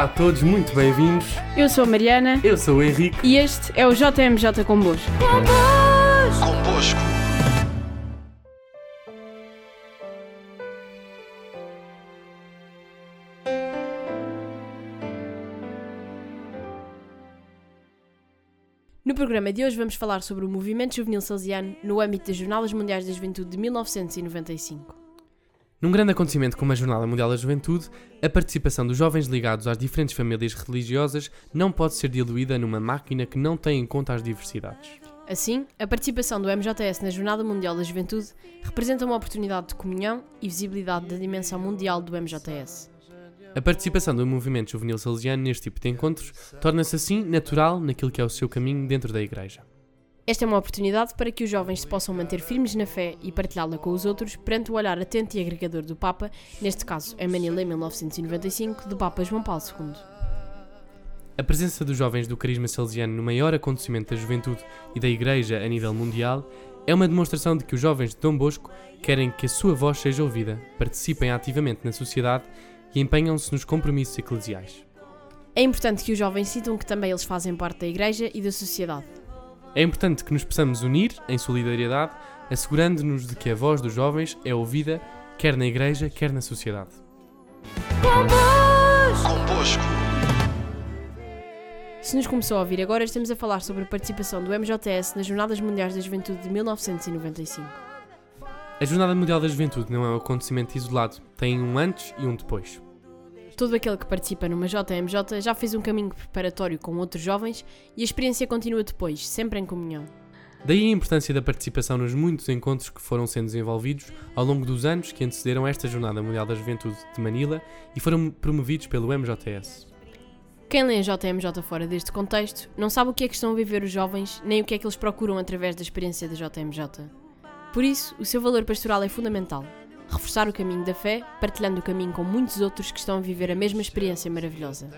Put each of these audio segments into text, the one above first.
Olá a todos, muito bem-vindos. Eu sou a Mariana Eu sou o Henrique. e este é o JMJ Convosco. Convosco. No programa de hoje vamos falar sobre o movimento juvenil salesiano no âmbito das Jornadas Mundiais da Juventude de 1995. Num grande acontecimento como a Jornada Mundial da Juventude, a participação dos jovens ligados às diferentes famílias religiosas não pode ser diluída numa máquina que não tem em conta as diversidades. Assim, a participação do MJS na Jornada Mundial da Juventude representa uma oportunidade de comunhão e visibilidade da dimensão mundial do MJS. A participação do movimento juvenil salesiano neste tipo de encontros torna-se assim natural naquilo que é o seu caminho dentro da Igreja. Esta é uma oportunidade para que os jovens se possam manter firmes na fé e partilhá-la com os outros perante o olhar atento e agregador do Papa, neste caso em Manila em 1995, do Papa João Paulo II. A presença dos jovens do carisma salesiano no maior acontecimento da juventude e da Igreja a nível mundial é uma demonstração de que os jovens de Dom Bosco querem que a sua voz seja ouvida, participem ativamente na sociedade e empenham-se nos compromissos eclesiais. É importante que os jovens sintam que também eles fazem parte da Igreja e da sociedade. É importante que nos possamos unir em solidariedade, assegurando-nos de que a voz dos jovens é ouvida quer na Igreja, quer na sociedade. Convosco. Se nos começou a ouvir agora, estamos a falar sobre a participação do MJS nas Jornadas Mundiais da Juventude de 1995. A Jornada Mundial da Juventude não é um acontecimento isolado, tem um antes e um depois. Todo aquele que participa numa JMJ já fez um caminho preparatório com outros jovens e a experiência continua depois, sempre em comunhão. Daí a importância da participação nos muitos encontros que foram sendo desenvolvidos ao longo dos anos que antecederam esta Jornada Mundial da Juventude de Manila e foram promovidos pelo MJS. Quem lê a JMJ fora deste contexto não sabe o que é que estão a viver os jovens, nem o que é que eles procuram através da experiência da JMJ. Por isso, o seu valor pastoral é fundamental. Reforçar o caminho da fé, partilhando o caminho com muitos outros que estão a viver a mesma experiência maravilhosa.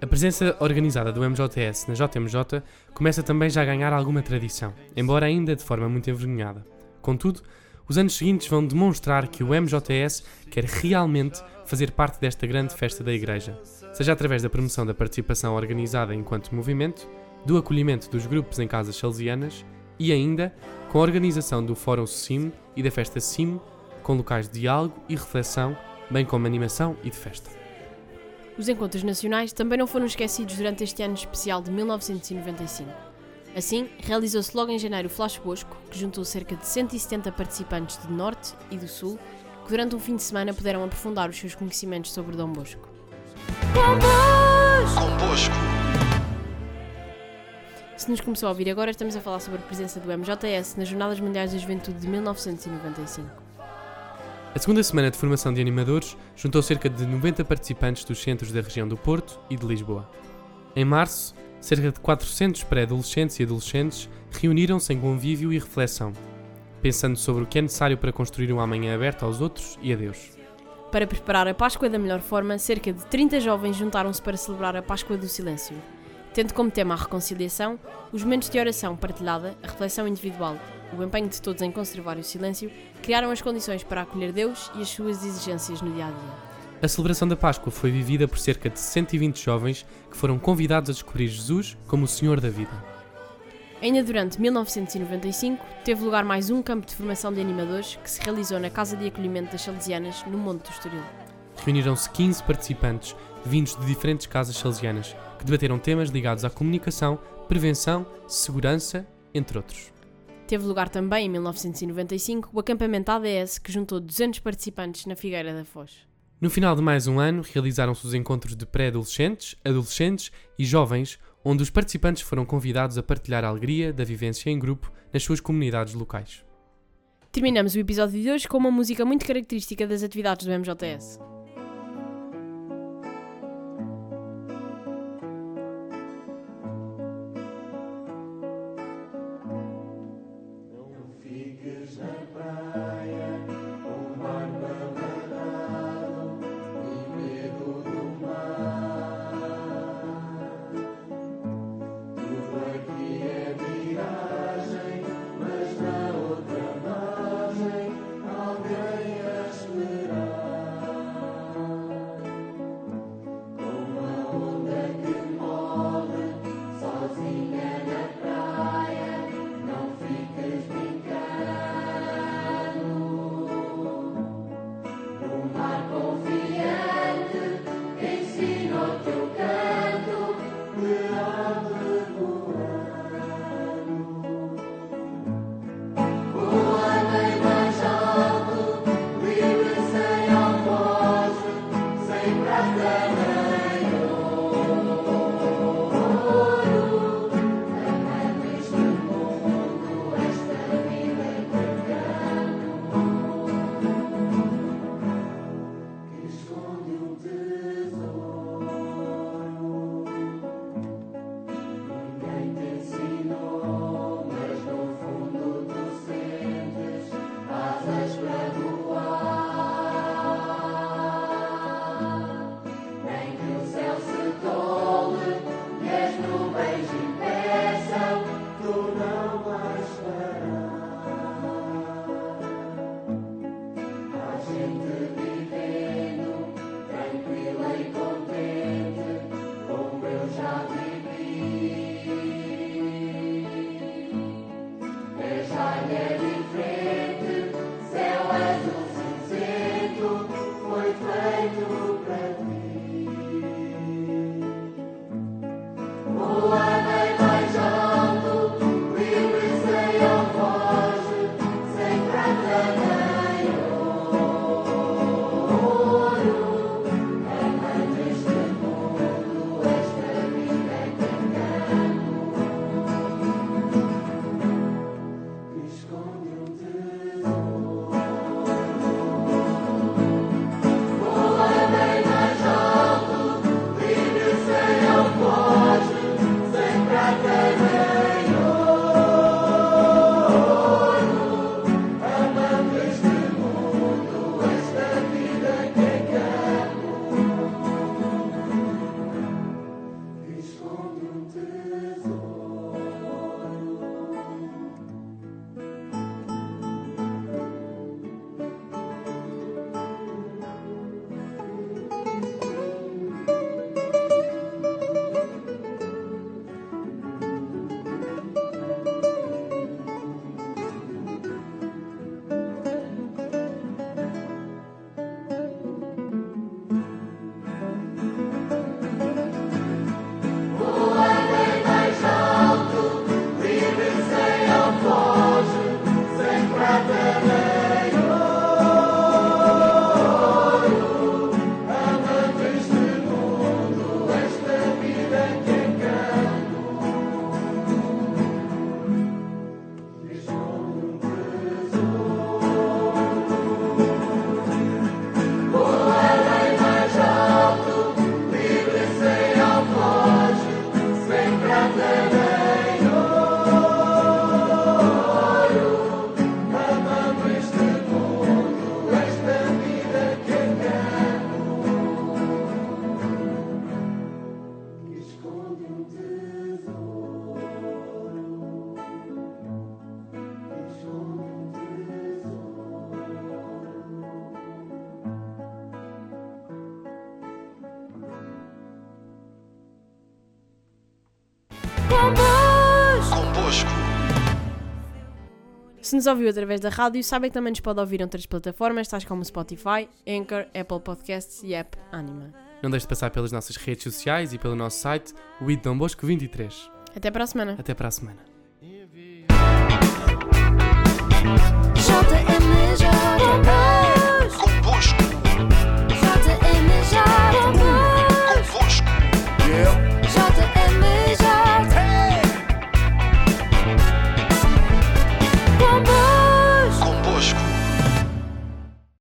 A presença organizada do MJS na JMJ começa também já a ganhar alguma tradição, embora ainda de forma muito envergonhada. Contudo, os anos seguintes vão demonstrar que o MJS quer realmente fazer parte desta grande festa da Igreja, seja através da promoção da participação organizada enquanto movimento, do acolhimento dos grupos em casas salesianas e ainda com a organização do Fórum SIM e da festa SIM, com locais de diálogo e reflexão, bem como animação e de festa. Os encontros nacionais também não foram esquecidos durante este ano especial de 1995. Assim, realizou-se logo em janeiro o Flash Bosco, que juntou cerca de 170 participantes do Norte e do Sul, que durante um fim de semana puderam aprofundar os seus conhecimentos sobre Dom Bosco. Convosco. Se nos começou a ouvir agora, estamos a falar sobre a presença do MJS nas Jornadas Mundiais da Juventude de 1995. A segunda semana de formação de animadores juntou cerca de 90 participantes dos centros da região do Porto e de Lisboa. Em março, cerca de 400 pré-adolescentes e adolescentes reuniram-se em convívio e reflexão, pensando sobre o que é necessário para construir um amanhã aberto aos outros e a Deus. Para preparar a Páscoa da melhor forma, cerca de 30 jovens juntaram-se para celebrar a Páscoa do Silêncio, tendo como tema a reconciliação, os momentos de oração partilhada, a reflexão individual, o empenho de todos em conservar o silêncio, criaram as condições para acolher Deus e as suas exigências no dia a dia. A celebração da Páscoa foi vivida por cerca de 120 jovens que foram convidados a descobrir Jesus como o Senhor da vida. Ainda durante 1995, teve lugar mais um campo de formação de animadores que se realizou na Casa de Acolhimento das Salesianas, no Monte do Estoril. Reuniram-se 15 participantes vindos de diferentes casas salesianas que debateram temas ligados à comunicação, prevenção, segurança, entre outros. Teve lugar também, em 1995, o acampamento ADS, que juntou 200 participantes na Figueira da Foz. No final de mais um ano, realizaram-se os encontros de pré-adolescentes, adolescentes e jovens, onde os participantes foram convidados a partilhar a alegria da vivência em grupo nas suas comunidades locais. Terminamos o episódio de hoje com uma música muito característica das atividades do MJS. Because I buy Se nos ouviu através da rádio, sabem que também nos pode ouvir em outras plataformas, tais como Spotify, Anchor, Apple Podcasts e App Anima. Não deixe de passar pelas nossas redes sociais e pelo nosso site, o Bosco 23. Até para a semana. Até para a semana.